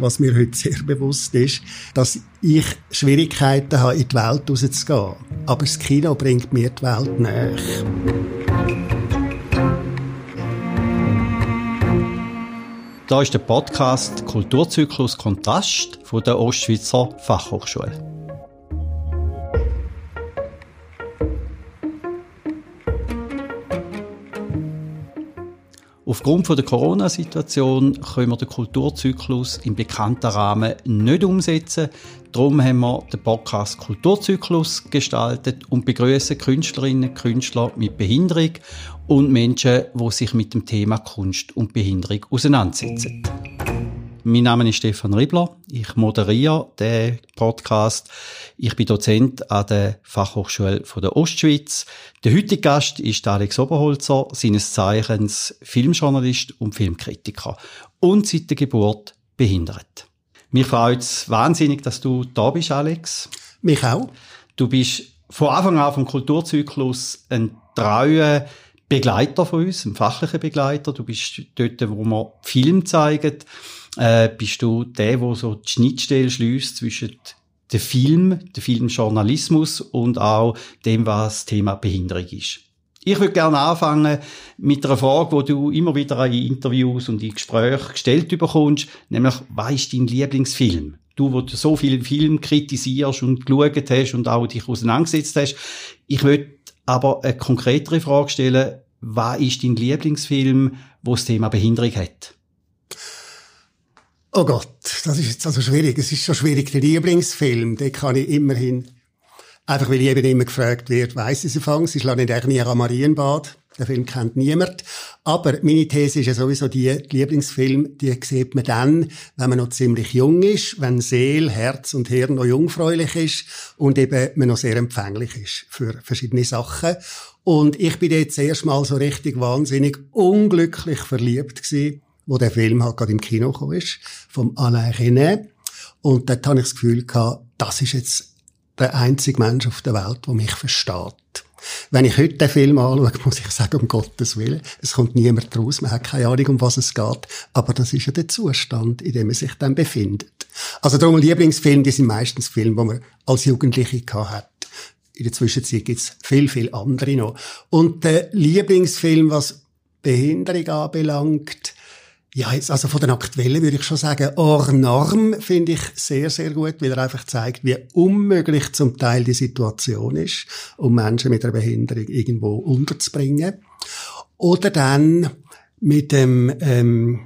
Was mir heute sehr bewusst ist, dass ich Schwierigkeiten habe, in die Welt rauszugehen. Aber das Kino bringt mir die Welt näher. Da ist der Podcast Kulturzyklus Kontrast von der Ostschweizer Fachhochschule. Aufgrund der Corona-Situation können wir den Kulturzyklus im bekannten Rahmen nicht umsetzen. Darum haben wir den Podcast Kulturzyklus gestaltet und begrüßen Künstlerinnen und Künstler mit Behinderung und Menschen, die sich mit dem Thema Kunst und Behinderung auseinandersetzen. Mein Name ist Stefan Ribler. Ich moderiere den Podcast. Ich bin Dozent an der Fachhochschule der Ostschweiz. Der heutige Gast ist Alex Oberholzer, seines Zeichens Filmjournalist und Filmkritiker und seit der Geburt behindert. Mich freut es wahnsinnig, dass du da bist, Alex. Mich auch. Du bist von Anfang an vom Kulturzyklus ein treuer Begleiter von uns, ein fachlicher Begleiter. Du bist dort, wo wir Film zeigen äh, bist du der, wo so die Schnittstelle schließt zwischen dem Film, dem Filmjournalismus und auch dem, was das Thema Behinderung ist. Ich würde gerne anfangen mit einer Frage, die du immer wieder in Interviews und in Gesprächen gestellt bekommst, nämlich, was ist dein Lieblingsfilm? Du, wo du so viele Filme kritisierst und geschaut hast und auch dich auseinandergesetzt hast. Ich würde aber eine konkretere Frage stellen, was ist dein Lieblingsfilm, wo das Thema Behinderung hat? Oh Gott, das ist jetzt also schwierig. Es ist schon schwierig. Der Lieblingsfilm, den kann ich immerhin, einfach weil ich eben immer gefragt wird, weiss ich es anfangs. Ich schlage nicht eigentlich am Marienbad. Den Film kennt niemand. Aber meine These ist ja sowieso die, die Lieblingsfilm, die sieht man dann, wenn man noch ziemlich jung ist, wenn Seele, Herz und Hirn noch jungfräulich ist und eben man noch sehr empfänglich ist für verschiedene Sachen. Und ich bin jetzt erstmal so richtig wahnsinnig unglücklich verliebt gewesen wo der Film halt gerade im Kino gekommen ist, vom Alain René. Und dort habe ich das Gefühl gehabt, das ist jetzt der einzige Mensch auf der Welt, der mich versteht. Wenn ich heute den Film anschaue, muss ich sagen, um Gottes Willen, es kommt niemand raus, man hat keine Ahnung, um was es geht, aber das ist ja der Zustand, in dem man sich dann befindet. Also darum Lieblingsfilme, die sind meistens Filme, die man als Jugendliche hat. In der Zwischenzeit gibt's viel, viel andere noch. Und der Lieblingsfilm, was Behinderung anbelangt, ja, jetzt, also von den aktuellen würde ich schon sagen, Hors Norm finde ich sehr, sehr gut, weil er einfach zeigt, wie unmöglich zum Teil die Situation ist, um Menschen mit einer Behinderung irgendwo unterzubringen. Oder dann mit dem, ähm,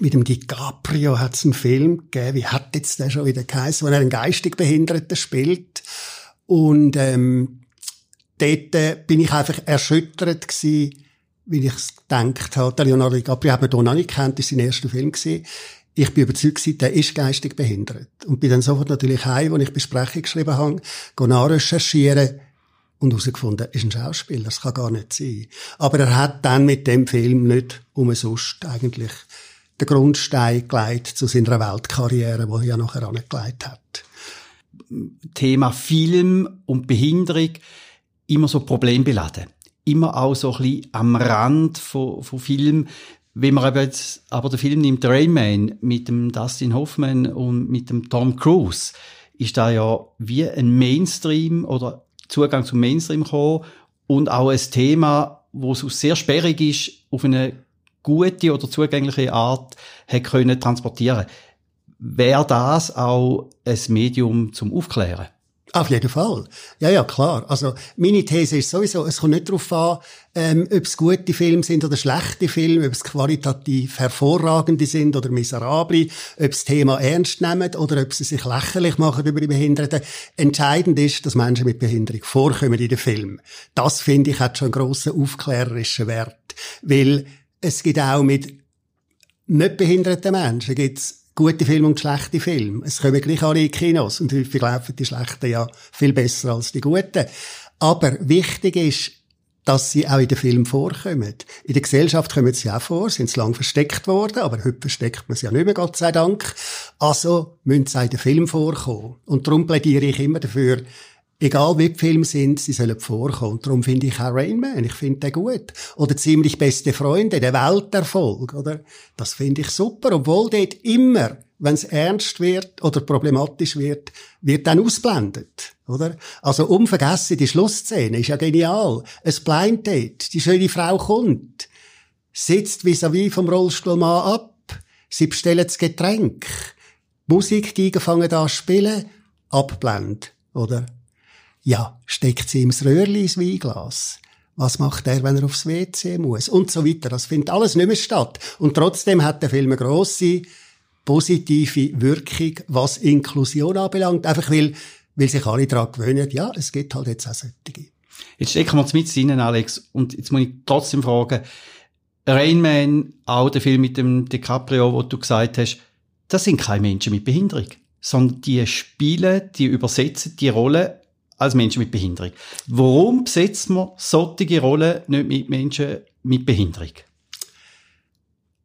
mit dem DiCaprio hat es einen Film gegeben, wie hat jetzt der schon wieder geheißen, wo er einen geistig Behinderten spielt. Und ähm, dort äh, bin ich einfach erschüttert gewesen, wie ich es gedacht habe. Der Leonardo DiCaprio hat man hier noch nicht kennt, war sein erster Film. Gewesen. Ich bin überzeugt, der ist geistig behindert. Und bin dann sofort natürlich heim, wo ich Besprechung geschrieben habe, nachrecherchieren und herausgefunden, er ist ein Schauspieler, das kann gar nicht sein. Aber er hat dann mit dem Film nicht umsonst eigentlich den Grundstein gelegt zu seiner Weltkarriere, die er ja nachher angelegt hat. Thema Film und Behinderung immer so problembeladen immer auch so ein bisschen am Rand von, von Film. Wenn man aber jetzt, aber den Film nimmt, Rain Man, mit dem Dustin Hoffman und mit dem Tom Cruise, ist da ja wie ein Mainstream oder Zugang zum Mainstream gekommen und auch ein Thema, wo es sehr sperrig ist, auf eine gute oder zugängliche Art hat können transportieren. Wäre das auch ein Medium zum Aufklären? Auf jeden Fall. Ja, ja, klar. Also, meine These ist sowieso, es kommt nicht darauf an, ähm, ob es gute Filme sind oder schlechte Filme, ob es qualitativ hervorragende sind oder miserable, ob das Thema ernst nehmen oder ob sie sich lächerlich machen über die Behinderten. Entscheidend ist, dass Menschen mit Behinderung vorkommen in den Film. Das, finde ich, hat schon einen grossen aufklärerischen Wert. Weil es gibt auch mit nicht behinderten Menschen gibt's gute Filme und schlechte Filme. Es kommen gleich alle in Kinos und häufig laufen die schlechten ja viel besser als die guten. Aber wichtig ist, dass sie auch in den Filmen vorkommen. In der Gesellschaft kommen sie auch vor, sind sie lang versteckt worden, aber heute versteckt man sie ja nicht mehr, Gott sei Dank. Also müssen sie auch in den Film vorkommen. Und darum plädiere ich immer dafür, Egal wie die Filme sind, sie sollen vorkommen. Darum finde ich auch Rain Man, ich finde den gut. Oder ziemlich beste Freunde, der Welterfolg, oder? Das finde ich super, obwohl dort immer, wenn es ernst wird oder problematisch wird, wird dann ausblendet, oder? Also unvergessen, die Schlussszene ist ja genial. Es Blind Date, die schöne Frau kommt, sitzt vis-à-vis vom Rollstuhlmann ab, sie bestellen das Getränk, Musik, Giga fangen an spielen, abblendet, oder? Ja, steckt sie das Röhrli ins Weinglas? Was macht er, wenn er aufs WC muss? Und so weiter. Das findet alles nicht mehr statt. Und trotzdem hat der Film eine grosse positive Wirkung, was Inklusion anbelangt. Einfach weil, weil sich alle daran gewöhnen, ja, es gibt halt jetzt auch solche. Jetzt stecken wir mit rein, Alex. Und jetzt muss ich trotzdem fragen, Rain Man, auch der Film mit dem DiCaprio, wo du gesagt hast, das sind keine Menschen mit Behinderung, sondern die spielen, die übersetzen die Rolle als Menschen mit Behinderung. Warum besetzt man solche Rollen nicht mit Menschen mit Behinderung?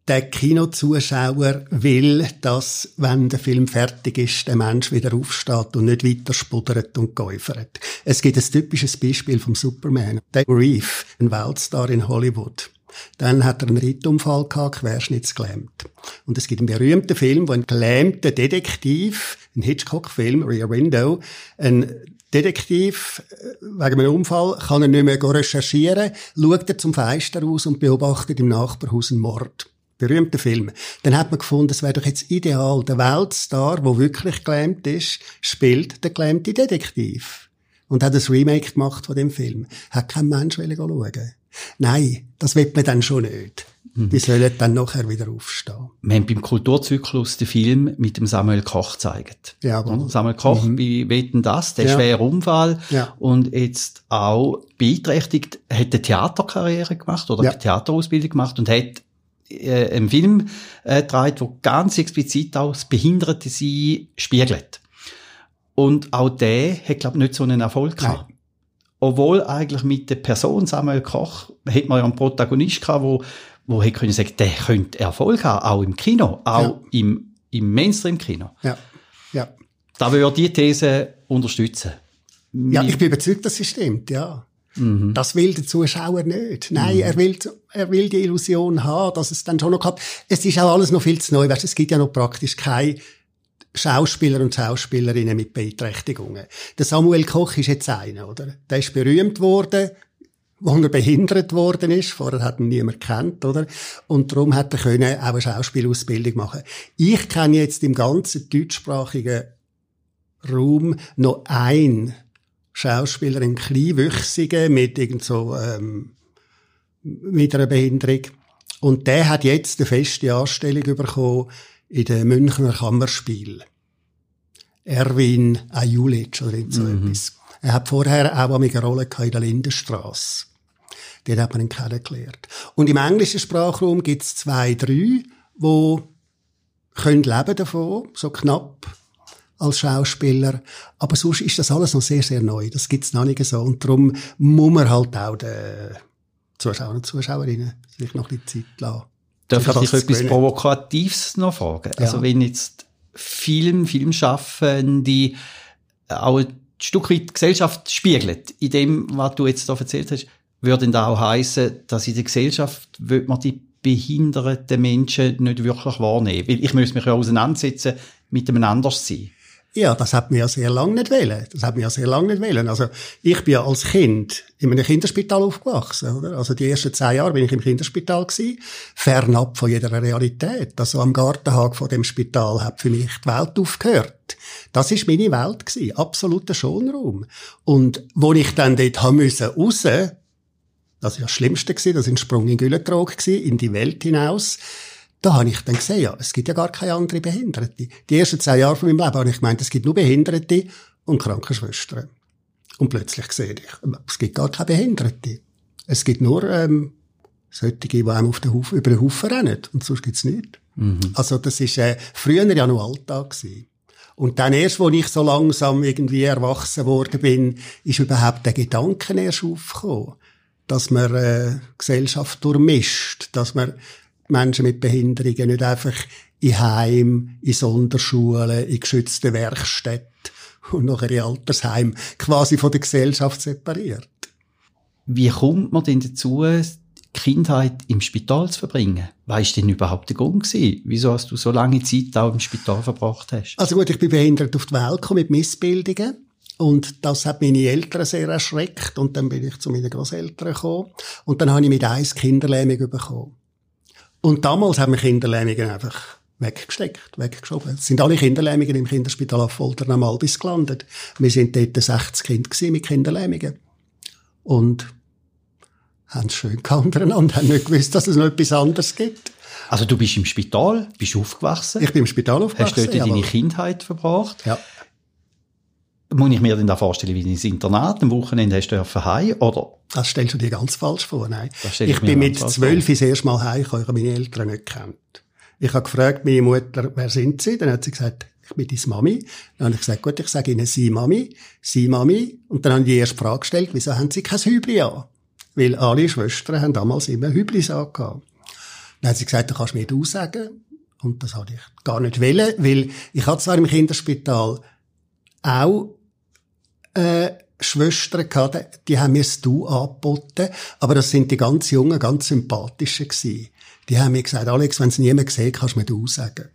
Der Kinozuschauer will, dass, wenn der Film fertig ist, der Mensch wieder aufsteht und nicht weiter spuddert und geäufert. Es gibt ein typisches Beispiel vom Superman. Der Reef, ein Weltstar in Hollywood. Dann hat er einen Rittunfall gehabt, querschnittsgelähmt. Und es gibt einen berühmten Film, wo ein gelähmter Detektiv, ein Hitchcock-Film, Rear Window, ein Detektiv, äh, wegen einem Unfall, kann er nicht mehr recherchieren, schaut er zum Fenster aus und beobachtet im Nachbarhaus einen Mord. Berühmter Film. Dann hat man gefunden, es wäre doch jetzt ideal, der Weltstar, wo wirklich gelähmt ist, spielt der gelähmte Detektiv. Und hat ein Remake gemacht von dem Film. Hat kein Mensch schauen. Nein, das wird man dann schon nicht. Mhm. Die sollen dann nachher wieder aufstehen. Wir haben beim Kulturzyklus den Film mit dem Samuel Koch gezeigt. Ja, aber. Samuel Koch, mhm. wie wetten das? Der ja. schwere Unfall. Ja. Und jetzt auch beeinträchtigt, hat eine Theaterkarriere gemacht oder ja. eine Theaterausbildung gemacht und hat äh, einen Film äh, gedreht, wo ganz explizit auch das Behinderte sie spiegelt. Und auch der hat, glaube ich, nicht so einen Erfolg gehabt. Nein. Obwohl eigentlich mit der Person Samuel Koch hat man ja einen Protagonist gehabt, wo wo hätte können sagen, der könnte Erfolg haben, auch im Kino, auch ja. im, im Mainstream-Kino. Ja. ja. Da würde ich die These unterstützen. Ja, ich bin überzeugt, dass sie stimmt, ja. Mhm. Das will der Zuschauer nicht. Nein, mhm. er will, er will die Illusion haben, dass es dann schon noch hat. Es ist auch alles noch viel zu neu. Weißt, es gibt ja noch praktisch keine Schauspieler und Schauspielerinnen mit Beeinträchtigungen. Der Samuel Koch ist jetzt einer, oder? Der ist berühmt worden, wo er behindert worden ist. Vorher hat ihn niemand kennt, oder? Und darum hat er können auch eine Schauspielausbildung machen. Ich kenne jetzt im ganzen deutschsprachigen Raum noch ein Schauspieler, einen Kleinwüchsigen mit irgend so, ähm, mit einer Behinderung. Und der hat jetzt eine feste Anstellung bekommen in den Münchner Kammerspiel. Erwin Ajulic oder so mhm. etwas. Er hat vorher auch eine Rolle in der Lindenstraße. Dort hat man ihn kennengelernt. Und im englischen Sprachraum gibt es zwei, drei, die können leben davon, so knapp als Schauspieler. Aber sonst ist das alles noch sehr, sehr neu. Das gibt's noch nicht so. Und darum muss man halt auch den Zuschauern und Zuschauerinnen sich noch ein bisschen Zeit lassen. Darf ich dich etwas Provokatives noch fragen? Ja. Also wenn jetzt Film, Filmschaffende auch ein Stück weit die Gesellschaft spiegelt, in dem, was du jetzt da erzählt hast, würde denn da auch heißen, dass in der Gesellschaft wird man die behinderten Menschen nicht wirklich wahrnehmen? Weil ich müsste mich ja auseinandersetzen mit einem Anderssein. Ja, das hat mir ja sehr lange nicht wollen. Das hat mir ja sehr lange nicht wollen. Also, ich bin ja als Kind in einem Kinderspital aufgewachsen, oder? Also, die ersten zehn Jahre bin ich im Kinderspital gewesen, fernab von jeder Realität. Also, am Gartenhag von dem Spital hat für mich die Welt aufgehört. Das ist meine Welt gewesen. Absoluter Schonraum. Und, wo ich dann dort haben müssen, raus, das war ja das Schlimmste, gewesen, das war ein Sprung in Güllentrog, in die Welt hinaus. Da habe ich dann gesehen, ja, es gibt ja gar keine andere Behinderte. Die ersten zehn Jahre von meinem Leben habe ich gemeint, es gibt nur Behinderte und Krankenschwestern. Und plötzlich sehe ich, es gibt gar keine Behinderte. Es gibt nur ähm, solche, die einem auf den Haufen, über den Haufen rennen. Und sonst gibt's nichts. Mhm. Also das ist äh, früher ja noch Alltag gewesen. Und dann erst, wo ich so langsam irgendwie erwachsen worden bin, ist überhaupt der Gedanke erst aufgekommen dass man äh, Gesellschaft durchmischt, dass man Menschen mit Behinderungen nicht einfach in Heim, in Sonderschulen, in geschützten Werkstätten und nachher in Altersheim quasi von der Gesellschaft separiert. Wie kommt man denn dazu, die Kindheit im Spital zu verbringen? Weißt du denn überhaupt der Grund gewesen? Wieso hast du so lange Zeit auch im Spital verbracht hast? Also gut, ich bin behindert auf die Welt gekommen mit Missbildungen. Und das hat meine Eltern sehr erschreckt. Und dann bin ich zu meinen Großeltern gekommen. Und dann habe ich mit eins Kinderlähmung bekommen. Und damals haben wir Kinderlähmungen einfach weggesteckt, weggeschoben. Es sind alle Kinderlähmungen im Kinderspital auf Folter am Albis gelandet. Wir sind dort 60 Kinder mit Kinderlähmungen. Und haben es schön untereinander, haben nicht gewusst, dass es noch etwas anderes gibt. Also du bist im Spital, bist aufgewachsen? Ich bin im Spital aufgewachsen. Hast du dort deine Kindheit verbracht? Ja. Muss ich mir denn da vorstellen, wie ins Internat, am Wochenende hast du heim oder? Das stellst du dir ganz falsch vor, nein. Das Ich bin mit zwölf das erste Mal heim, ich habe meine Eltern nicht kennt. Ich habe gefragt, meine Mutter, wer sind sie? Dann hat sie gesagt, ich bin deine Mami. Dann habe ich gesagt, gut, ich sage Ihnen Sie Mami, Sie Mami. Und dann haben die erste Frage gestellt, wieso haben Sie kein Hübli an? Weil alle Schwestern haben damals immer Hüblis angehabt. Dann hat sie gesagt, du kannst mir du sagen. Und das hatte ich gar nicht wollen, weil ich hatte zwar im Kinderspital auch äh, Schwestern gehabt, die haben mir das Du angeboten, aber das sind die ganz jungen, ganz sympathischen gewesen. Die haben mir gesagt, Alex, wenn es niemand sieht, kannst du mir Du sagen.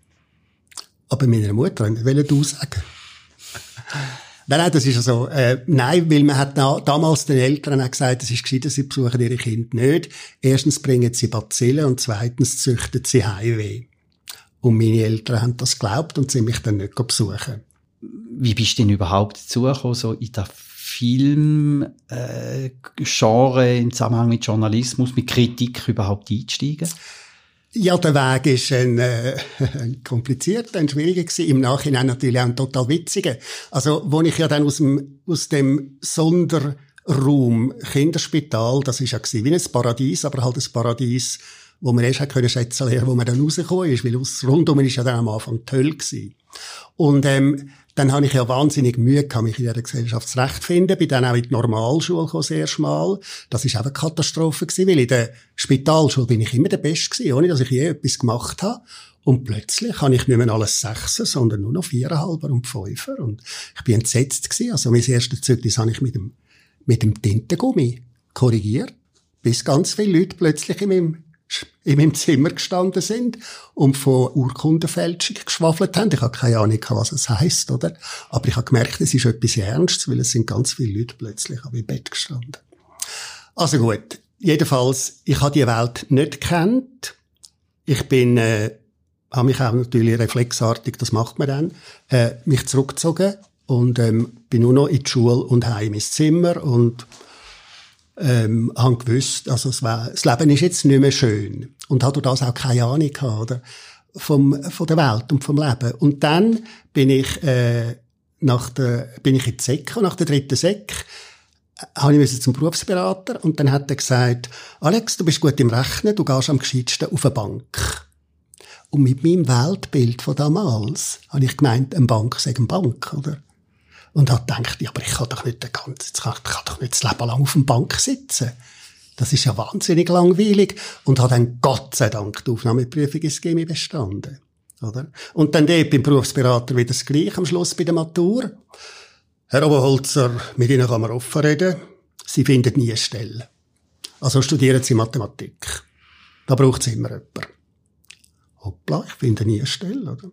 Aber meiner Mutter wollte Du sagen. Nein, nein, das ist also, äh, nein, weil man hat na, damals den Eltern auch gesagt, es ist gescheiter, sie besuchen ihre Kinder nicht. Erstens bringen sie Bazillen und zweitens züchten sie Heimweh. Und meine Eltern haben das geglaubt und sie mich dann nicht besuchen wie bist du denn überhaupt dazugekommen, so in der Film, äh, im Zusammenhang mit Journalismus, mit Kritik überhaupt einzusteigen? Ja, der Weg ist ein, äh, ein komplizierter, ein schwieriger gewesen. Im Nachhinein natürlich auch ein total witziger. Also, wo ich ja dann aus dem, aus dem Sonderraum Kinderspital, das ist ja gewesen, wie ein Paradies, aber halt ein Paradies, wo man erst können schätzen lernen, wo man dann rausgekommen ist, weil rundum ist ja dann am Anfang Hölle gewesen. Und, ähm, dann habe ich ja wahnsinnig Mühe gehabt, mich in dieser Gesellschaft zurechtzufinden. Bin dann auch in die Normalschule gekommen, sehr schmal. Das ist auch eine Katastrophe gewesen, weil in der Spitalschule bin ich immer der Beste gewesen, ohne dass ich je etwas gemacht habe. Und plötzlich habe ich nicht mehr alles Sechser, sondern nur noch Viererhalber und Fünfer. Und ich bin entsetzt gewesen. Also mein erstes Zeugnis habe ich mit dem, mit dem Tintengummi korrigiert. Bis ganz viele Leute plötzlich in meinem in meinem Zimmer gestanden sind und von Urkundenfälschung geschwafelt haben. Ich habe keine Ahnung, was es heisst, oder? Aber ich habe gemerkt, es ist etwas Ernstes, weil es sind ganz viele Leute plötzlich am Bett gestanden. Also gut. Jedenfalls, ich habe die Welt nicht kennt. Ich bin, äh, habe mich auch natürlich reflexartig, das macht man dann, äh, mich zurückgezogen und ähm, bin nur noch in die Schule und heim ins Zimmer und ähm, haben gewusst, also es war, das Leben ist jetzt nicht mehr schön und hat das auch keine Ahnung gehabt, oder? Vom, von der Welt und vom Leben. Und dann bin ich, äh, nach der, bin ich in die Sek, nach der dritten Sek, habe ich zum Berufsberater und dann hat er gesagt, Alex, du bist gut im Rechnen, du gehst am gescheitsten auf eine Bank. Und mit meinem Weltbild von damals habe ich gemeint, eine Bank sei eine Bank, oder? Und hat gedacht, ja, aber ich kann doch nicht den ganzen, ich kann doch nicht das Leben lang auf der Bank sitzen. Das ist ja wahnsinnig langweilig. Und hat dann Gott sei Dank die Aufnahmeprüfung ins Chemie bestanden. Oder? Und dann dort beim Berufsberater wieder das Gleiche am Schluss bei der Matur. Herr Oberholzer, mit Ihnen kann man offen reden. Sie finden nie eine Stelle. Also studieren Sie Mathematik. Da braucht es immer jemanden. Hoppla, ich finde nie eine Stelle, oder?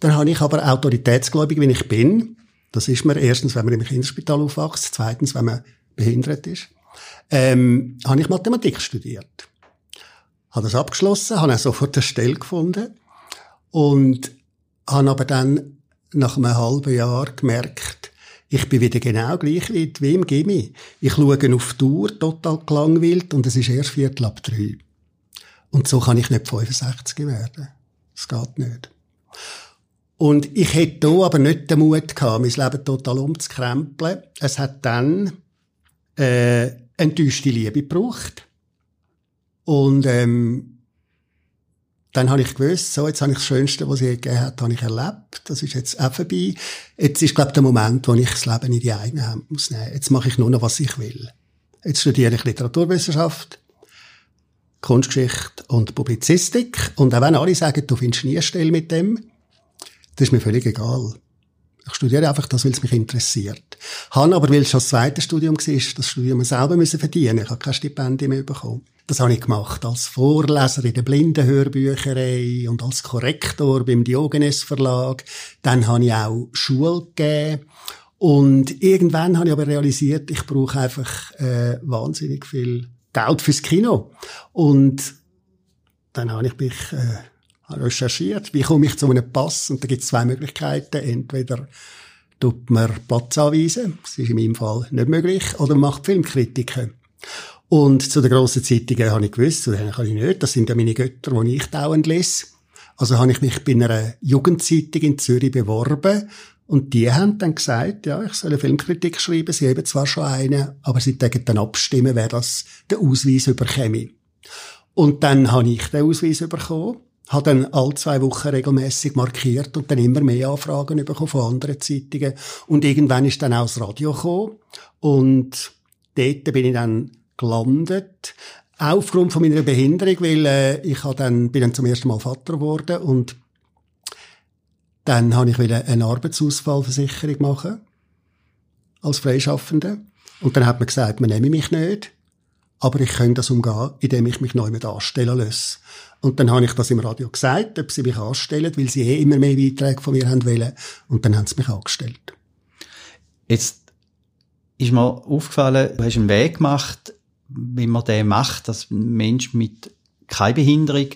Dann habe ich aber autoritätsgläubig, wie ich bin, das ist man erstens, wenn man im Kinderspital aufwächst, zweitens, wenn man behindert ist. Ähm, habe ich Mathematik studiert. Habe das abgeschlossen, habe auch sofort eine Stelle gefunden und habe aber dann nach einem halben Jahr gemerkt, ich bin wieder genau gleich wie, wie im Gimmi. Ich schaue auf die Uhr, total gelangweilt, und es ist erst Viertel ab drei. Und so kann ich nicht 65 werden. Das geht nicht. Und ich hätte hier aber nicht den Mut gehabt, mein Leben total umzukrempeln. Es hat dann äh, enttäuschte Liebe gebraucht. Und ähm, dann habe ich gewusst, so, jetzt habe ich das Schönste, was es gegeben hat, habe ich erlebt. Das ist jetzt auch vorbei. Jetzt ist, glaube ich, der Moment, wo ich das Leben in die eigene Hand muss nehmen. Jetzt mache ich nur noch, was ich will. Jetzt studiere ich Literaturwissenschaft, Kunstgeschichte und Publizistik. Und auch wenn alle sagen, du findest nie Stelle mit dem, das ist mir völlig egal. Ich studiere einfach das, weil es mich interessiert. Han aber, weil es schon das zweite Studium war, das Studium selber müssen verdienen. Ich habe kein Stipendium mehr bekommen. Das habe ich gemacht als Vorleser in der Blindenhörbücherei und als Korrektor beim Diogenes Verlag. Dann habe ich auch Schule gegeben. Und irgendwann habe ich aber realisiert, ich brauche einfach äh, wahnsinnig viel Geld fürs Kino. Und dann habe ich mich äh, recherchiert, wie komme ich zu einem Pass? Und da gibt es zwei Möglichkeiten. Entweder tut man Platz anweisen, das ist in meinem Fall nicht möglich, oder man macht Filmkritiken. Und zu den grossen Zeitungen habe ich gewusst, denen kann ich nicht, das sind ja meine Götter, die ich dauernd lese. Also habe ich mich bei einer Jugendzeitung in Zürich beworben und die haben dann gesagt, ja, ich soll eine Filmkritik schreiben, sie haben zwar schon eine, aber sie täten dann abstimmen, wer das den Ausweis überkäme. Und dann habe ich den Ausweis bekommen, habe dann alle zwei Wochen regelmäßig markiert und dann immer mehr Anfragen bekommen von anderen Zeitungen. Und irgendwann ist dann auch das Radio gekommen. Und dort bin ich dann gelandet. Auch aufgrund von meiner Behinderung, weil äh, ich dann, bin dann zum ersten Mal Vater geworden und dann habe ich wieder eine Arbeitsausfallversicherung machen als Freischaffende. Und dann hat man gesagt, man nehme mich nicht. Aber ich könnte das umgehen, indem ich mich neu mit anstellen lasse. Und dann habe ich das im Radio gesagt, ob sie mich anstellen, weil sie eh immer mehr Beiträge von mir haben wollen. Und dann haben sie mich angestellt. Jetzt ist mir aufgefallen, du hast einen Weg gemacht, wie man den macht, dass Mensch mit keiner Behinderung,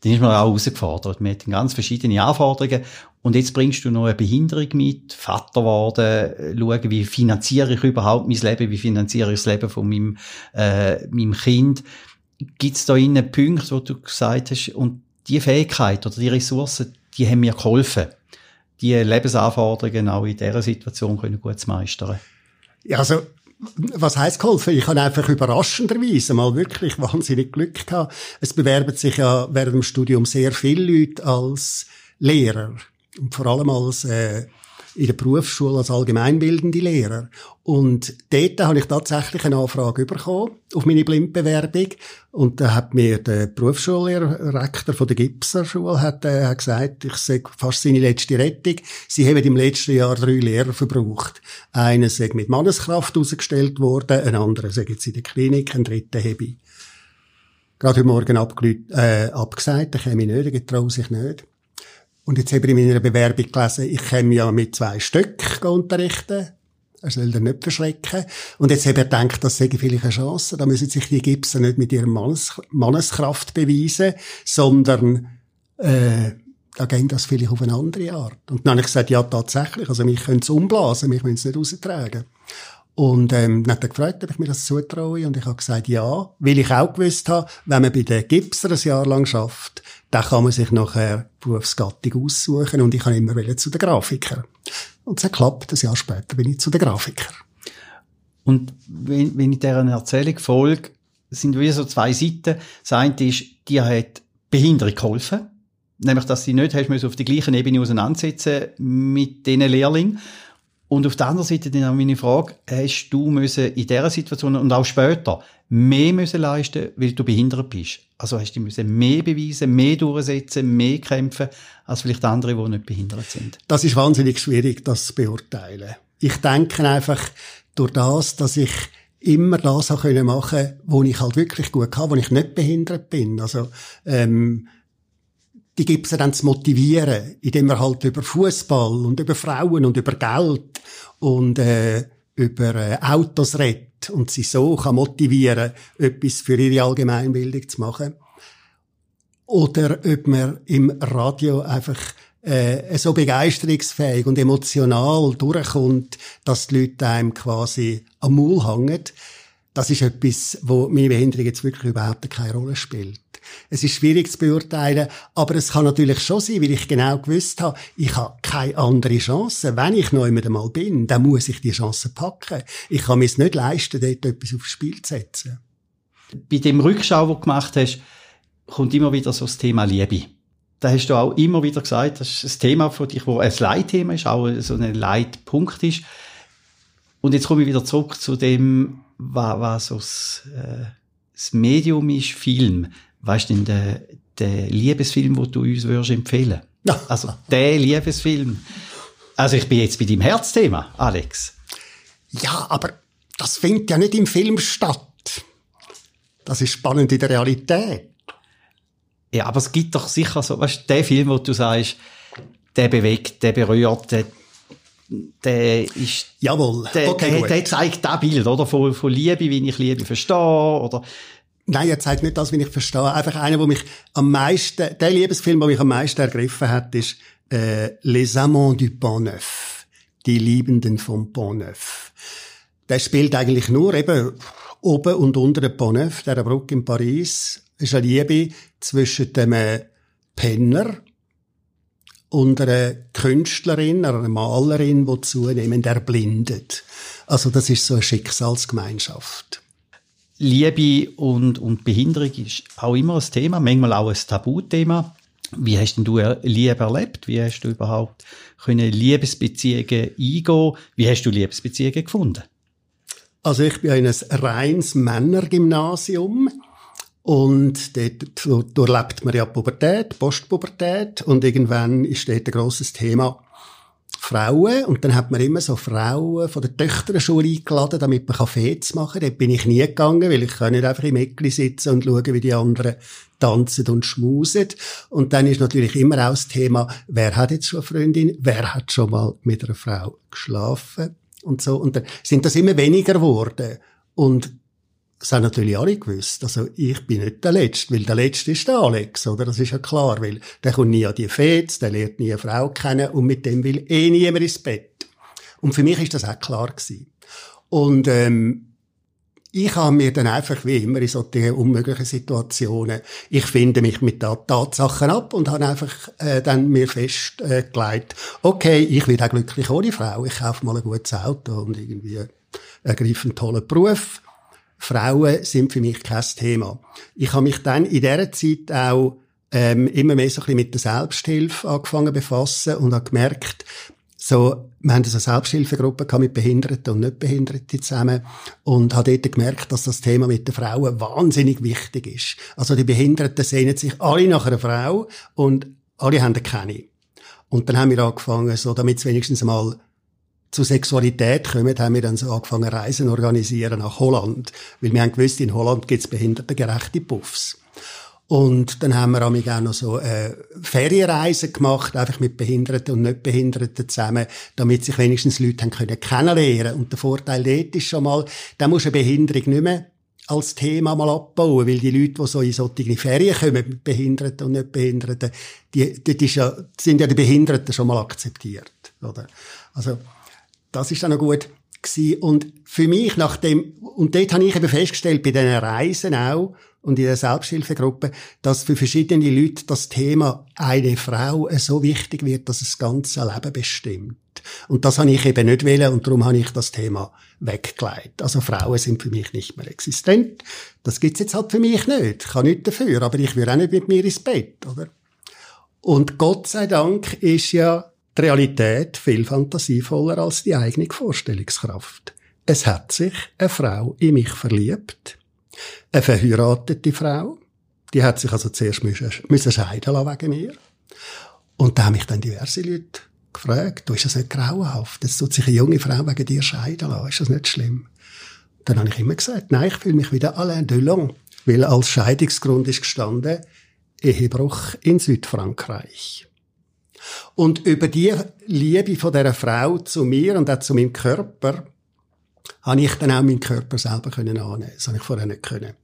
dann ist man auch herausgefordert. Man hat ganz verschiedene Anforderungen. Und jetzt bringst du noch eine Behinderung mit, Vater worden, schauen, wie finanziere ich überhaupt mein Leben, wie finanziere ich das Leben von meinem, äh, meinem Kind. Gibt es da innen Punkte, wo du gesagt hast, und die Fähigkeit oder die Ressourcen, die haben mir geholfen, die Lebensanforderungen auch in dieser Situation können gut zu meistern? Ja, also was heißt geholfen? Ich habe einfach überraschenderweise mal wirklich wahnsinnig Glück gehabt. Es bewerben sich ja während dem Studium sehr viele Leute als Lehrer und vor allem als äh, in der Berufsschule als allgemeinbildende Lehrer. Und dort habe ich tatsächlich eine Anfrage bekommen auf meine Blindbewerbung. Und da hat mir der Berufsschullehrrektor von der Gipser-Schule hat, äh, hat gesagt, ich sage fast seine letzte Rettung. Sie haben im letzten Jahr drei Lehrer verbraucht. Einer sei mit Manneskraft ausgestellt worden, ein anderer sei jetzt in der Klinik, ein dritter habe ich gerade heute Morgen äh, abgesagt, der käme nicht, der traue sich nicht. Und jetzt habe ich in meiner Bewerbung gelesen, ich komme ja mit zwei Stöcken unterrichten. Er soll dann nicht verschrecken. Und jetzt habe ich gedacht, das sei vielleicht eine Chance. Da müssen sich die Gipser nicht mit ihrer Mannes Manneskraft beweisen, sondern, äh, da gehen das vielleicht auf eine andere Art. Und dann habe ich gesagt, ja, tatsächlich. Also, mich können es umblasen, mich müssen es nicht raustragen. Und ähm, dann hat er gefragt, ob ich mir das zutraue. Und ich habe gesagt, ja, weil ich auch gewusst habe, wenn man bei den Gipser ein Jahr lang schafft, dann kann man sich nachher Berufsgattung aussuchen. Und ich kann immer zu den Grafikern. Und es hat geklappt. Ein Jahr später bin ich zu den Grafikern. Und wenn, wenn ich deren Erzählung folge, sind wie so zwei Seiten. Das eine ist, die hat Behinderung geholfen. Nämlich, dass sie nicht hast, auf die gleichen Ebene auseinandersetzen mit diesen Lehrlingen. Und auf der anderen Seite dann auch meine Frage, hast du müssen in dieser Situation und auch später mehr müssen leisten, weil du behindert bist? Also hast du müssen mehr beweisen, mehr durchsetzen, mehr kämpfen, als vielleicht andere, die nicht behindert sind? Das ist wahnsinnig schwierig, das zu beurteilen. Ich denke einfach, durch das, dass ich immer das machen konnte, wo ich halt wirklich gut kann, wo ich nicht behindert bin. Also, ähm, die gibt es dann zu motivieren, indem man halt über Fußball und über Frauen und über Geld und äh, über äh, Autos redet und sie so kann motivieren, etwas für ihre Allgemeinbildung zu machen. Oder ob man im Radio einfach äh, so begeisterungsfähig und emotional durchkommt, dass die Leute einem quasi am Maul hängen. Das ist etwas, wo meine Behinderung jetzt wirklich überhaupt keine Rolle spielt. Es ist schwierig zu beurteilen, aber es kann natürlich schon sein, weil ich genau gewusst habe, ich habe keine andere Chance. Wenn ich noch einmal bin, dann muss ich die Chance packen. Ich kann mir es nicht leisten, dort etwas aufs Spiel zu setzen. Bei dem Rückschau, den du gemacht hast, kommt immer wieder so das Thema Liebe. Da hast du auch immer wieder gesagt, das ist ein Thema für dich, wo ein Leitthema ist, auch so ein Leitpunkt ist. Und jetzt komme ich wieder zurück zu dem, was, was so das, äh, das Medium ist, Film weißt du, der, der Liebesfilm, den du uns würdest empfehlen ja. Also, der Liebesfilm. Also ich bin jetzt bei deinem Herzthema, Alex. Ja, aber das findet ja nicht im Film statt. Das ist spannend in der Realität. Ja, aber es gibt doch sicher so, weißt du, der Film, wo du sagst, der bewegt, der berührt, der, der ist, Jawohl, der, okay, der, der zeigt das Bild, oder? Von, von Liebe, wie ich Liebe verstehe, oder? Nein, er zeigt nicht das, wie ich verstehe. Einfach einer, wo mich am meisten, der Liebesfilm, der mich am meisten ergriffen hat, ist äh, Les Amants du Pont Neuf. Die Liebenden vom Pont Neuf. Der spielt eigentlich nur eben oben und unter dem Pont Neuf, der Brücke in Paris. Ist eine Liebe zwischen dem äh, Penner und einer Künstlerin, einer Malerin, die zunehmend erblindet. Also das ist so eine Schicksalsgemeinschaft. Liebe und, und Behinderung ist auch immer ein Thema, manchmal auch ein Tabuthema. Wie hast denn du Liebe erlebt? Wie hast du überhaupt können Liebesbeziehungen eingehen? Wie hast du Liebesbeziehungen gefunden? Also ich bin in ein reines Männergymnasium und dort durchlebt man ja Pubertät, Postpubertät und irgendwann ist dort ein grosses Thema Frauen und dann hat man immer so Frauen von der Töchterschule eingeladen, damit man Fets machen kann. Dort bin ich nie gegangen, weil ich kann nicht einfach im Eckli sitzen und schauen, wie die anderen tanzen und schmusen. Und dann ist natürlich immer auch das Thema, wer hat jetzt schon eine Freundin, wer hat schon mal mit einer Frau geschlafen und so. Und dann sind das immer weniger geworden. Und das haben natürlich alle gewusst. Also ich bin nicht der Letzte, weil der Letzte ist der Alex, oder? Das ist ja klar, weil der kommt nie an die Fets, der lernt nie eine Frau kennen und mit dem will eh niemand ins Bett. Und für mich ist das auch klar gewesen. Und ähm, ich habe mir dann einfach wie immer in solchen unmöglichen Situationen, ich finde mich mit Tatsachen ab und habe einfach äh, dann mir festgelegt, äh, okay, ich werde auch glücklich ohne Frau, ich kaufe mal ein gutes Auto und irgendwie ergreife einen tollen Beruf. Frauen sind für mich kein Thema. Ich habe mich dann in dieser Zeit auch ähm, immer mehr so ein bisschen mit der Selbsthilfe angefangen befassen und habe gemerkt, so, wir haben so eine Selbsthilfegruppe mit Behinderten und Nichtbehinderten zusammen und habe dort gemerkt, dass das Thema mit den Frauen wahnsinnig wichtig ist. Also die Behinderten sehnen sich alle nach einer Frau und alle haben keine. Und dann haben wir angefangen, so, damit es wenigstens mal zu Sexualität kommen, haben wir dann so angefangen, Reisen organisieren nach Holland. Weil wir haben gewusst, in Holland gibt's behindertengerechte Puffs. Und dann haben wir auch noch so äh, Ferienreisen gemacht, einfach mit Behinderten und Nichtbehinderten zusammen, damit sich wenigstens Leute haben können kennenlernen Und der Vorteil dort ist schon mal, da muss eine Behinderung nicht mehr als Thema mal abbauen, weil die Leute, die so in solche Ferien kommen, mit Behinderten und Nichtbehinderten, die, die, ja, sind ja die Behinderten schon mal akzeptiert, oder? Also, das ist dann noch gut gewesen. Und für mich nach dem, und dort habe ich eben festgestellt, bei diesen Reisen auch, und in der Selbsthilfegruppe, dass für verschiedene Leute das Thema eine Frau so wichtig wird, dass es das ganze Leben bestimmt. Und das habe ich eben nicht wählen und darum habe ich das Thema weggelegt. Also Frauen sind für mich nicht mehr existent. Das gibt's jetzt halt für mich nicht. Ich kann nichts dafür, aber ich will auch nicht mit mir ins Bett, oder? Und Gott sei Dank ist ja die Realität viel fantasievoller als die eigene Vorstellungskraft. Es hat sich eine Frau in mich verliebt eine verheiratete Frau. Die hat sich also zuerst müssen, müssen scheiden lassen wegen mir. Und da haben mich dann diverse Leute gefragt, du, ist das nicht grauenhaft? Jetzt tut sich eine junge Frau wegen dir scheiden lassen. Ist das nicht schlimm? Dann habe ich immer gesagt, nein, ich fühle mich wieder Alain Delon. Weil als Scheidungsgrund ist gestanden, Ehebruch in Südfrankreich. Und über die Liebe von dieser Frau zu mir und auch zu meinem Körper, habe ich dann auch meinen Körper selber können annehmen. Das habe ich vorher nicht können.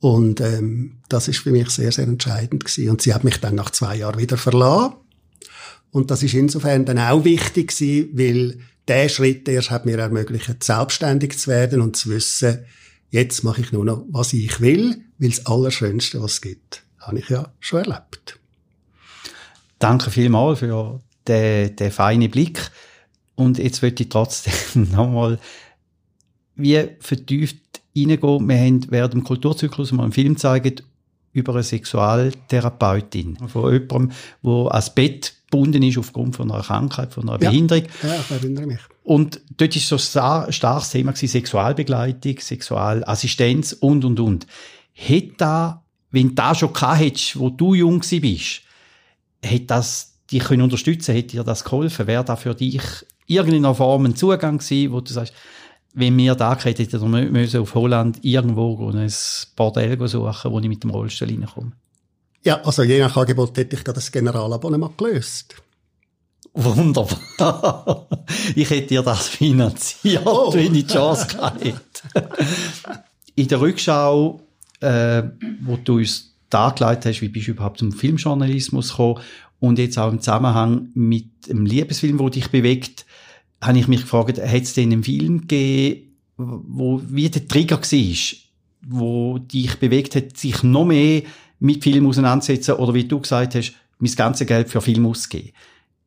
Und ähm, das ist für mich sehr, sehr entscheidend gewesen. Und sie hat mich dann nach zwei Jahren wieder verlassen. Und das ist insofern dann auch wichtig gewesen, weil der Schritt erst hat mir ermöglicht, selbstständig zu werden und zu wissen, jetzt mache ich nur noch, was ich will, weil das Allerschönste, was es gibt, habe ich ja schon erlebt. Danke vielmals für den, den feinen Blick. Und jetzt möchte ich trotzdem nochmal wie vertieft reingehen. Wir haben während dem Kulturzyklus mal einen Film gezeigt über eine Sexualtherapeutin. Von jemandem, der ans Bett gebunden ist aufgrund von einer Krankheit, von einer Ja. Behinderung. Ja, ich erinnere mich. Und dort ist so ein starkes Thema gewesen, Sexualbegleitung, Sexualassistenz und, und, und. Hätte da, wenn du das schon gehabt hättest, wo du jung bist, hätte das dich können unterstützen hätte dir das geholfen? Wäre da für dich irgendeiner Form ein Zugang gewesen, wo du sagst, wenn wir da gehabt hätten, wir müssen auf Holland irgendwo ein Bordell suchen, wo ich mit dem Rollstuhl reinkomme? Ja, also je nach Angebot hätte ich das Generalabonnement gelöst. Wunderbar. Ich hätte dir das finanziert, oh. wenn ich die Chance hatte. In der Rückschau, äh, wo du uns dargelegt hast, wie bist du überhaupt zum Filmjournalismus gekommen und jetzt auch im Zusammenhang mit dem Liebesfilm, wo dich bewegt, habe ich mich gefragt, hat es denn einen Film gegeben, wo wie der Trigger war, wo dich bewegt hat, sich noch mehr mit Film auseinandersetzen oder wie du gesagt hast, mein ganzes Geld für Film auszugeben?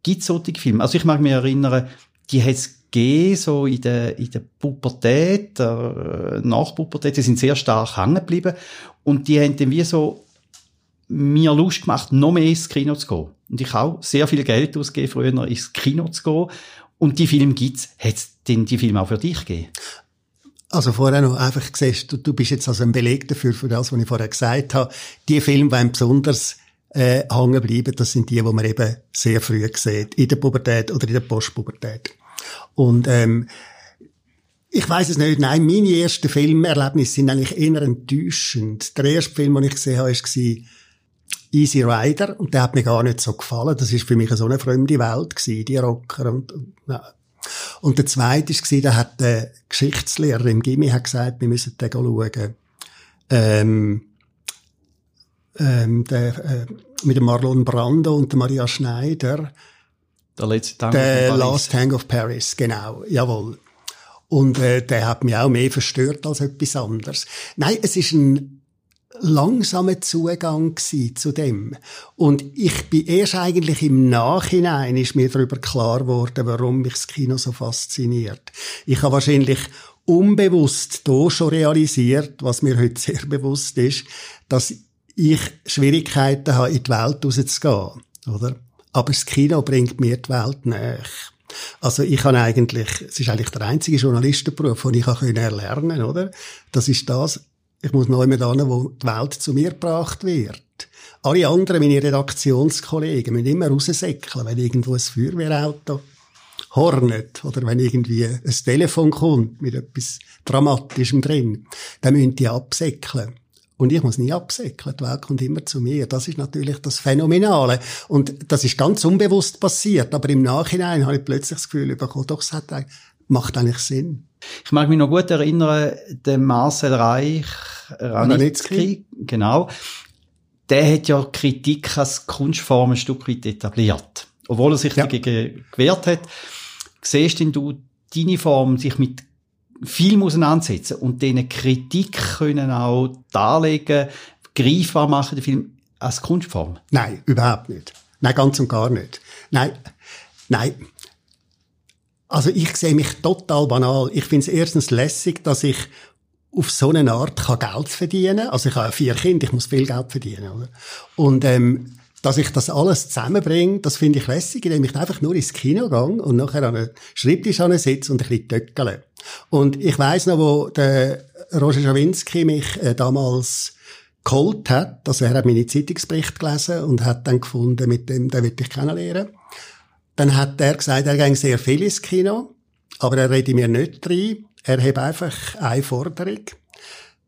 Gibt es solche Filme? Also ich mag mich erinnern, die hat es so in der, in der Pubertät, äh, Nachpubertät, die sind sehr stark hängen geblieben und die haben dann wie so mir Lust gemacht, noch mehr ins Kino zu gehen. Und ich auch sehr viel Geld ausgegeben, früher ins Kino zu gehen. Und die Filme gibt's. Hat es denn die Filme auch für dich gegeben? Also vorher noch einfach gesagt, du, du bist jetzt also ein Beleg dafür, für das, was ich vorher gesagt habe. Die Filme, die besonders äh, hängen bleiben, das sind die, die man eben sehr früh sieht, in der Pubertät oder in der Postpubertät. Und ähm, ich weiß es nicht, nein, meine ersten Filmerlebnisse sind eigentlich eher enttäuschend. Der erste Film, den ich gesehen habe, war Easy Rider und der hat mir gar nicht so gefallen. Das ist für mich so eine fremde Welt gewesen, die Rocker und, ja. und der zweite war, da hat der Geschichtslehrer im Gimmi hat gesagt, wir müssen den schauen. Ähm, ähm, der, äh, mit dem Marlon Brando und der Maria Schneider. Der letzte Tango Der Last Tango of Paris, genau, jawohl. Und äh, der hat mich auch mehr verstört als etwas anderes. Nein, es ist ein langsamer Zugang zu dem. Und ich bin erst eigentlich im Nachhinein ist mir darüber klar geworden, warum mich das Kino so fasziniert. Ich habe wahrscheinlich unbewusst da schon realisiert, was mir heute sehr bewusst ist, dass ich Schwierigkeiten habe, in die Welt rauszugehen, oder? Aber das Kino bringt mir die Welt näher. Also ich habe eigentlich, es ist eigentlich der einzige Journalistenberuf, den ich erlernen konnte, oder? Das ist das, ich muss noch immer hin, wo die Welt zu mir gebracht wird. Alle anderen, meine Redaktionskollegen, müssen immer raussäckeln, wenn irgendwo ein Feuerwehrauto hornet oder wenn irgendwie ein Telefon kommt mit etwas Dramatischem drin, dann müssen die absäckeln. Und ich muss nie absäckeln. Die Welt kommt immer zu mir. Das ist natürlich das Phänomenale. Und das ist ganz unbewusst passiert. Aber im Nachhinein habe ich plötzlich das Gefühl bekommen, doch, es hat, macht eigentlich Sinn. Ich mag mich noch gut erinnern, der Marcel Reich, Ranitzky, genau, der hat ja Kritik als Kunstform ein Stück weit etabliert. Obwohl er sich ja. dagegen gewehrt hat. Siehst denn du deine Form, sich mit Film auseinandersetzen und denen Kritik können auch darlegen, greifbar machen, den Film als Kunstform? Nein, überhaupt nicht. Nein, ganz und gar nicht. Nein, nein. Also ich sehe mich total banal. Ich finde es erstens lässig, dass ich auf so eine Art kann Geld verdienen Also ich habe vier Kinder, ich muss viel Geld verdienen. Oder? Und ähm, dass ich das alles zusammenbringe, das finde ich lässig, indem ich einfach nur ins Kino gehe und nachher an einem Schreibtisch sitze und ein bisschen töckele. Und ich weiss noch, wo der Roger Schawinski mich äh, damals geholt hat, also er hat meine Zeitungsbericht gelesen und hat dann gefunden, mit dem, den will ich kennenlernen. Dann hat er gesagt, er ging sehr viel ins Kino, aber er rede mir nicht rein. Er hat einfach eine Forderung.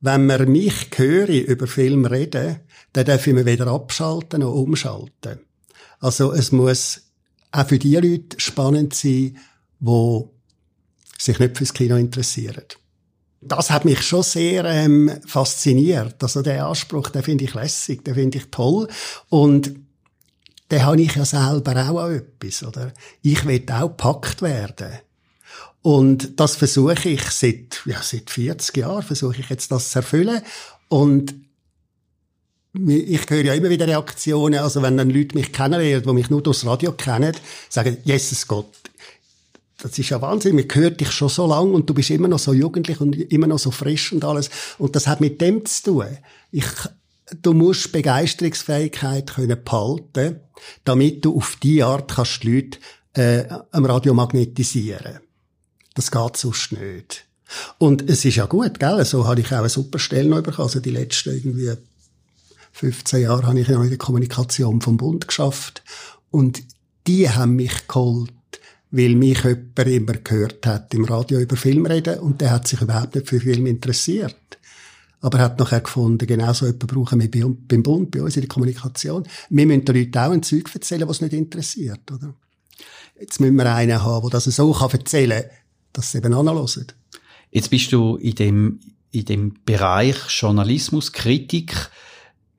Wenn man mich höre über Film reden, dann darf ich mir weder abschalten noch umschalten. Also es muss auch für die Leute spannend sein, die sich nicht fürs Kino interessieren. Das hat mich schon sehr ähm, fasziniert. Also der Anspruch, den finde ich lässig, den finde ich toll. Und den habe ich ja selber auch an etwas, oder? Ich will auch gepackt werden. Und das versuche ich seit, ja, seit 40 Jahren, versuche ich jetzt das zu erfüllen. Und ich höre ja immer wieder Reaktionen, also wenn dann Leute mich kennenlernen, die mich nur durchs Radio kennen, sagen, Jesus Gott, das ist ja Wahnsinn, man hört dich schon so lang und du bist immer noch so jugendlich und immer noch so frisch und alles. Und das hat mit dem zu tun. Ich, du musst Begeisterungsfähigkeit können behalten, damit du auf die Art kannst die Leute äh, am Radio magnetisieren. Das geht sonst nicht. Und es ist ja gut, gell? So habe ich auch eine super Stelle noch bekommen. Also die letzten irgendwie 15 Jahre habe ich ja noch in der Kommunikation vom Bund geschafft. Und die haben mich geholt, weil mich jemand immer gehört hat im Radio über Film reden und der hat sich überhaupt nicht für Film interessiert. Aber er hat nachher gefunden, genau so jemanden brauchen wir beim Bund, bei uns in der Kommunikation. Wir müssen den Leuten auch ein Zeug erzählen, was nicht interessiert, oder? Jetzt müssen wir einen haben, der das so erzählen kann, dass sie eben anhören. Jetzt bist du in dem, in dem Bereich Journalismus, Kritik,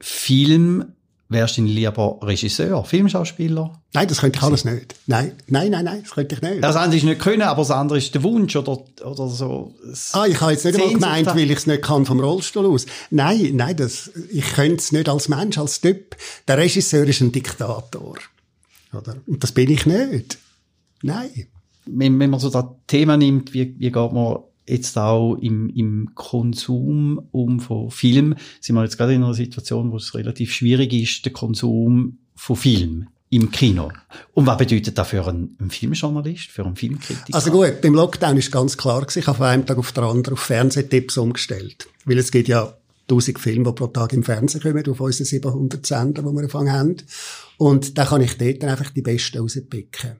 Film, wärst du lieber Regisseur, Filmschauspieler? Nein, das könnte ich alles nicht. Nein, nein, nein, nein, das könnte ich nicht. Das eine ist nicht können, aber das andere ist der Wunsch oder, oder so. Ah, ich habe jetzt nicht einmal gemeint, weil ich es nicht kann vom Rollstuhl aus. Nein, nein, das, ich könnte es nicht als Mensch, als Typ. Der Regisseur ist ein Diktator. Oder? Und das bin ich nicht. Nein. Wenn, wenn man so das Thema nimmt, wie, wie geht man jetzt auch im, im Konsum um von Film, sind wir jetzt gerade in einer Situation, wo es relativ schwierig ist, der Konsum von Film im Kino. Und was bedeutet das für einen, Filmjournalist, für einen Filmkritiker? Also gut, beim Lockdown ist ganz klar ich habe von einem Tag auf den anderen auf Fernsehtipps umgestellt. Weil es gibt ja tausend Filme, die pro Tag im Fernsehen kommen, auf unseren 700 Sender, die wir angefangen haben. Und da kann ich dort einfach die besten rauspicken.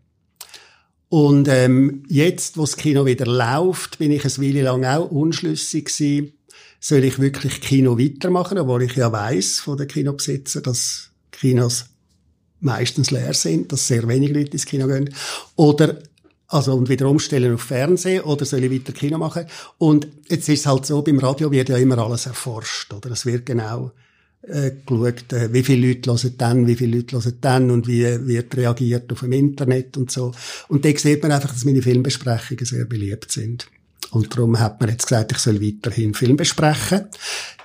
Und ähm, jetzt, wo das Kino wieder läuft, bin ich ein Weile lang auch unschlüssig gewesen, soll ich wirklich Kino weitermachen, obwohl ich ja weiß von den Kinobesitzern, dass Kinos meistens leer sind, dass sehr wenig Leute ins Kino gehen. Oder also und wieder umstellen auf Fernsehen oder soll ich weiter Kino machen? Und jetzt ist es halt so, beim Radio wird ja immer alles erforscht, oder? Es wird genau äh, geschaut, äh, wie viele Leute hören dann, wie viele Leute hören dann und wie wird reagiert auf dem Internet und so. Und da sieht man einfach, dass meine Filmbesprechungen sehr beliebt sind. Und darum hat man jetzt gesagt, ich soll weiterhin Film besprechen.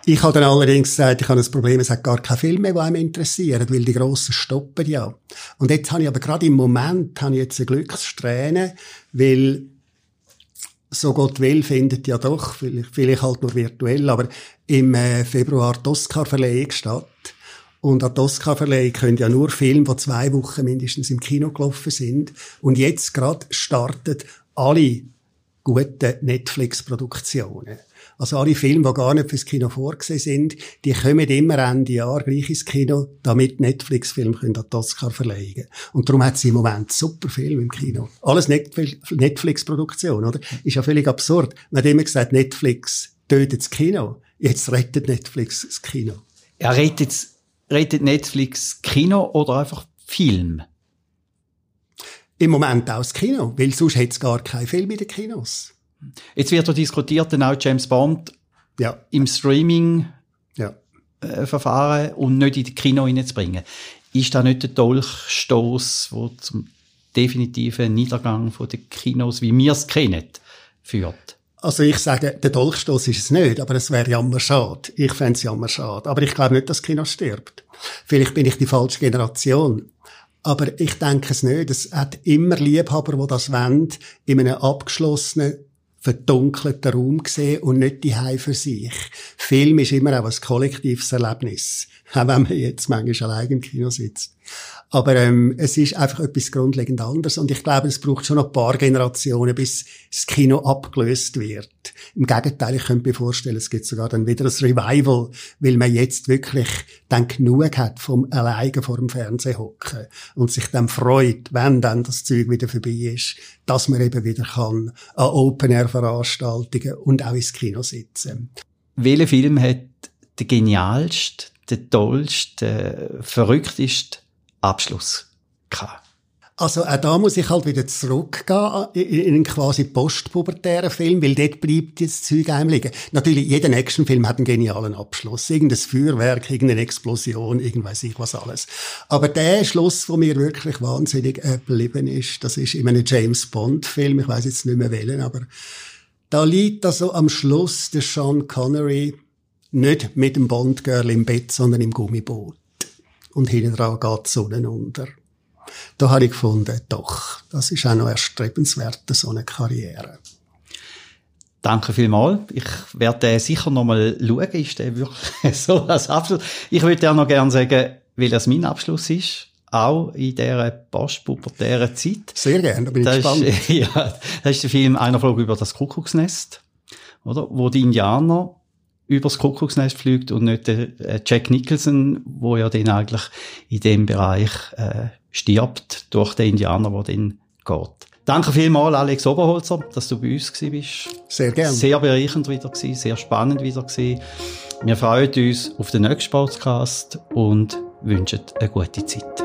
Ich habe dann allerdings gesagt, ich habe das Problem, es hat gar keine Filme, die einem interessieren, weil die Grossen stoppen ja. Und jetzt habe ich aber gerade im Moment, habe ich jetzt eine Glückssträhne, weil so Gott will, findet ja doch, vielleicht, vielleicht halt nur virtuell, aber im äh, Februar die Oscar-Verleihung statt. Und an die Oscar-Verleihung können ja nur Filme, die zwei Wochen mindestens im Kino gelaufen sind. Und jetzt gerade starten alle guten Netflix-Produktionen. Also alle Filme, die gar nicht fürs Kino vorgesehen sind, die kommen immer Ende Jahr gleich ins Kino, damit Netflix-Filme an die Oscar verleihen Und darum hat sie im Moment super Filme im Kino. Alles Netflix-Produktion, oder? Ist ja völlig absurd. Man hat immer gesagt, Netflix tötet das Kino. Jetzt rettet Netflix das Kino. Ja, rettet, rettet Netflix Kino oder einfach Film? Im Moment auch das Kino, weil sonst hätte es gar keinen Film in den Kinos. Jetzt wird ja diskutiert, dann auch James Bond ja. im Streaming ja. äh, Verfahren und nicht in die Kino reinzubringen. Ist da nicht der Dolchstoß, der zum definitiven Niedergang der Kinos, wie wir es kennen, führt? Also ich sage, der Dolchstoß ist es nicht, aber es wäre jammer schade. Ich fände es jammer schade. Aber ich glaube nicht, dass das Kino stirbt. Vielleicht bin ich die falsche Generation. Aber ich denke es nicht. Es hat immer Liebhaber, die das wollen, in einem abgeschlossenen verdunkelten Raum gesehen und nicht die für sich. Film ist immer auch ein kollektives Erlebnis. Auch wenn man jetzt manchmal allein im Kino sitzt. Aber ähm, es ist einfach etwas grundlegend anderes. Und ich glaube, es braucht schon noch ein paar Generationen, bis das Kino abgelöst wird. Im Gegenteil, ich könnte mir vorstellen, es gibt sogar dann wieder ein Revival, weil man jetzt wirklich dann genug hat vom alleine vor dem Fernsehen hocken und sich dann freut, wenn dann das Zeug wieder vorbei ist, dass man eben wieder kann an Open-Air-Veranstaltungen und auch ins Kino sitzen. Welcher Film hat den genialsten, den tollsten, den verrücktesten Abschluss gehabt. Also auch da muss ich halt wieder zurückgehen in einen quasi postpubertären Film, weil dort bleibt das Zeug einem liegen. Natürlich, jeder Actionfilm hat einen genialen Abschluss. Irgendein Feuerwerk, irgendeine Explosion, irgendwas ich was alles. Aber der Schluss, wo mir wirklich wahnsinnig äh, geblieben ist, das ist in einem James Bond Film, ich weiß jetzt nicht mehr wählen, aber da liegt also am Schluss der Sean Connery nicht mit dem Bond-Girl im Bett, sondern im Gummiboot und hinten dran geht die Sonne unter. Da habe ich gefunden, doch, das ist auch noch erstrebenswert, so eine Karriere. Danke vielmals. Ich werde sicher noch mal schauen, ist der wirklich so als Abschluss. Ich würde auch noch gerne sagen, weil das mein Abschluss ist, auch in dieser postpubertären Zeit. Sehr gerne, da bin ich das gespannt. Ist, ja, das ist der Film «Einer flog über das Kuckucksnest», oder? Wo die Indianer übers Kuckucksnest fliegt und nicht der äh, Jack Nicholson, wo ja dann eigentlich in dem Bereich äh, stirbt durch den Indianer, der dann geht. Danke vielmals, Alex Oberholzer, dass du bei uns bist. Sehr gerne. Sehr bereichernd wieder gewesen, sehr spannend wieder gewesen. Wir freuen uns auf den nächsten Podcast und wünschen eine gute Zeit.